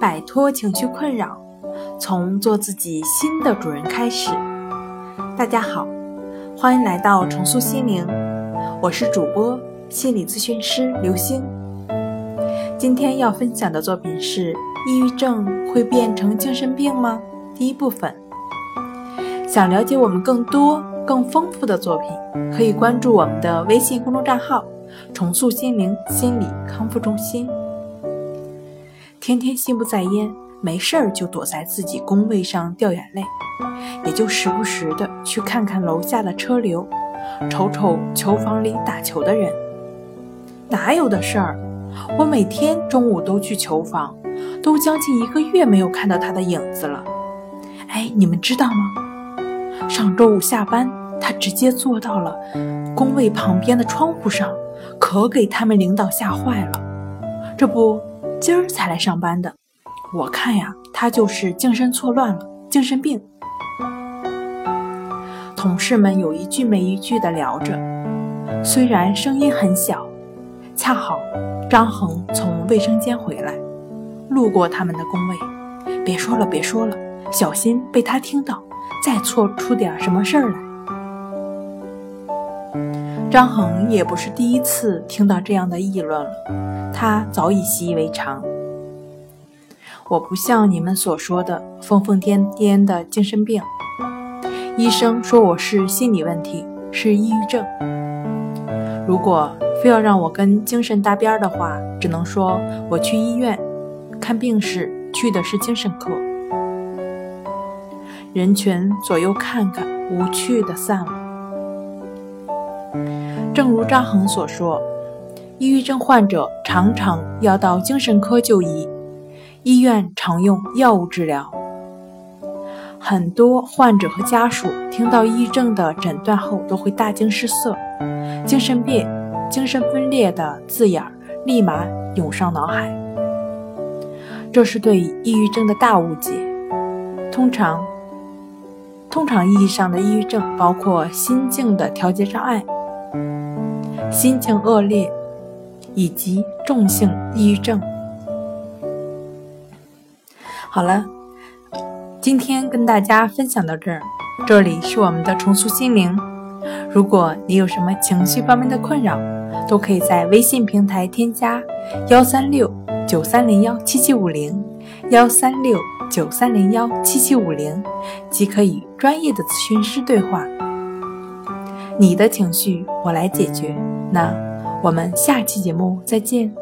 摆脱情绪困扰，从做自己新的主人开始。大家好，欢迎来到重塑心灵，我是主播心理咨询师刘星。今天要分享的作品是：抑郁症会变成精神病吗？第一部分。想了解我们更多更丰富的作品，可以关注我们的微信公众账号“重塑心灵心理康复中心”。天天心不在焉，没事儿就躲在自己工位上掉眼泪，也就时不时的去看看楼下的车流，瞅瞅球房里打球的人。哪有的事儿？我每天中午都去球房，都将近一个月没有看到他的影子了。哎，你们知道吗？上周五下班，他直接坐到了工位旁边的窗户上，可给他们领导吓坏了。这不。今儿才来上班的，我看呀，他就是精神错乱了，精神病。同事们有一句没一句的聊着，虽然声音很小，恰好张恒从卫生间回来，路过他们的工位，别说了，别说了，小心被他听到，再错出点什么事儿来。张恒也不是第一次听到这样的议论了，他早已习以为常。我不像你们所说的疯疯癫癫的精神病，医生说我是心理问题，是抑郁症。如果非要让我跟精神搭边的话，只能说我去医院看病时去的是精神科。人群左右看看，无趣的散了。正如张恒所说，抑郁症患者常常要到精神科就医，医院常用药物治疗。很多患者和家属听到抑郁症的诊断后，都会大惊失色，精神病、精神分裂的字眼儿立马涌上脑海。这是对抑郁症的大误解。通常，通常意义上的抑郁症包括心境的调节障碍。心情恶劣，以及重性抑郁症。好了，今天跟大家分享到这儿。这里是我们的重塑心灵。如果你有什么情绪方面的困扰，都可以在微信平台添加幺三六九三零幺七七五零幺三六九三零幺七七五零，即可与专业的咨询师对话。你的情绪，我来解决。那我们下期节目再见。